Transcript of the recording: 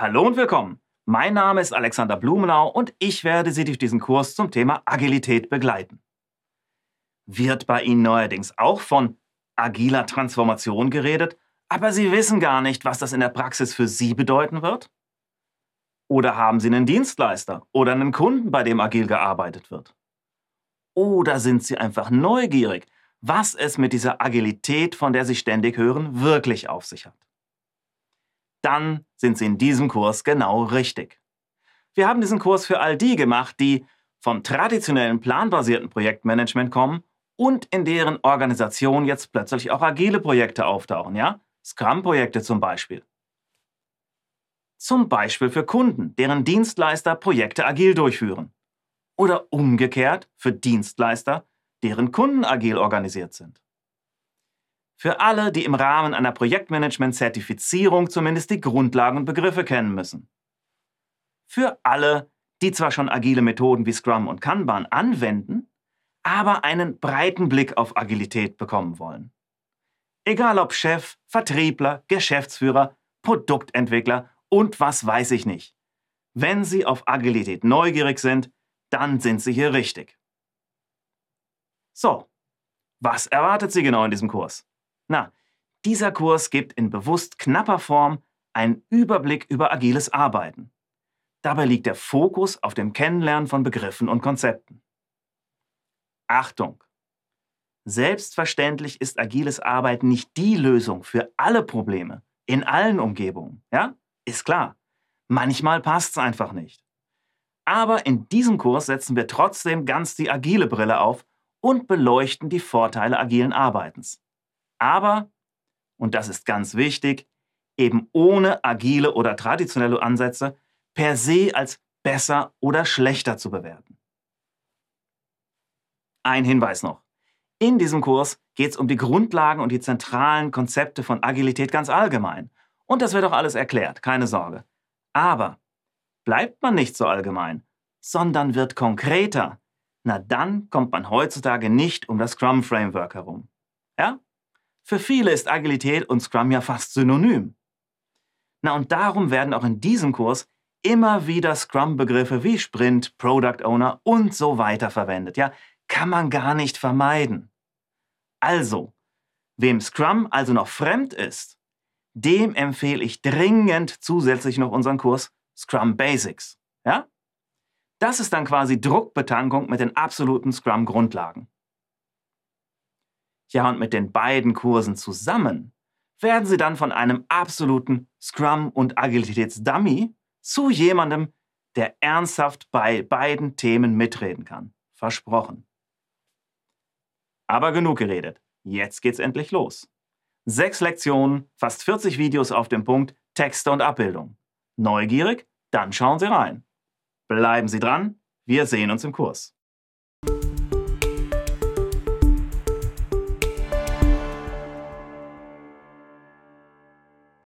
Hallo und willkommen. Mein Name ist Alexander Blumenau und ich werde Sie durch diesen Kurs zum Thema Agilität begleiten. Wird bei Ihnen neuerdings auch von agiler Transformation geredet, aber Sie wissen gar nicht, was das in der Praxis für Sie bedeuten wird? Oder haben Sie einen Dienstleister oder einen Kunden, bei dem agil gearbeitet wird? Oder sind Sie einfach neugierig, was es mit dieser Agilität, von der Sie ständig hören, wirklich auf sich hat? Dann sind Sie in diesem Kurs genau richtig. Wir haben diesen Kurs für all die gemacht, die vom traditionellen planbasierten Projektmanagement kommen und in deren Organisation jetzt plötzlich auch agile Projekte auftauchen, ja? Scrum-Projekte zum Beispiel. Zum Beispiel für Kunden, deren Dienstleister Projekte agil durchführen. Oder umgekehrt für Dienstleister, deren Kunden agil organisiert sind. Für alle, die im Rahmen einer Projektmanagement-Zertifizierung zumindest die Grundlagen und Begriffe kennen müssen. Für alle, die zwar schon agile Methoden wie Scrum und Kanban anwenden, aber einen breiten Blick auf Agilität bekommen wollen. Egal ob Chef, Vertriebler, Geschäftsführer, Produktentwickler und was weiß ich nicht. Wenn Sie auf Agilität neugierig sind, dann sind Sie hier richtig. So, was erwartet Sie genau in diesem Kurs? Na, dieser Kurs gibt in bewusst knapper Form einen Überblick über agiles Arbeiten. Dabei liegt der Fokus auf dem Kennenlernen von Begriffen und Konzepten. Achtung! Selbstverständlich ist agiles Arbeiten nicht die Lösung für alle Probleme in allen Umgebungen. Ja? Ist klar. Manchmal passt es einfach nicht. Aber in diesem Kurs setzen wir trotzdem ganz die agile Brille auf und beleuchten die Vorteile agilen Arbeitens aber, und das ist ganz wichtig, eben ohne agile oder traditionelle Ansätze per se als besser oder schlechter zu bewerten. Ein Hinweis noch. In diesem Kurs geht es um die Grundlagen und die zentralen Konzepte von Agilität ganz allgemein. Und das wird auch alles erklärt, keine Sorge. Aber bleibt man nicht so allgemein, sondern wird konkreter, na dann kommt man heutzutage nicht um das Scrum Framework herum. Ja? Für viele ist Agilität und Scrum ja fast synonym. Na und darum werden auch in diesem Kurs immer wieder Scrum-Begriffe wie Sprint, Product Owner und so weiter verwendet. Ja, kann man gar nicht vermeiden. Also, wem Scrum also noch fremd ist, dem empfehle ich dringend zusätzlich noch unseren Kurs Scrum Basics. Ja? Das ist dann quasi Druckbetankung mit den absoluten Scrum-Grundlagen. Ja, und mit den beiden Kursen zusammen werden Sie dann von einem absoluten Scrum- und Agilitätsdummy zu jemandem, der ernsthaft bei beiden Themen mitreden kann. Versprochen. Aber genug geredet. Jetzt geht's endlich los. Sechs Lektionen, fast 40 Videos auf dem Punkt, Texte und Abbildung. Neugierig? Dann schauen Sie rein. Bleiben Sie dran, wir sehen uns im Kurs.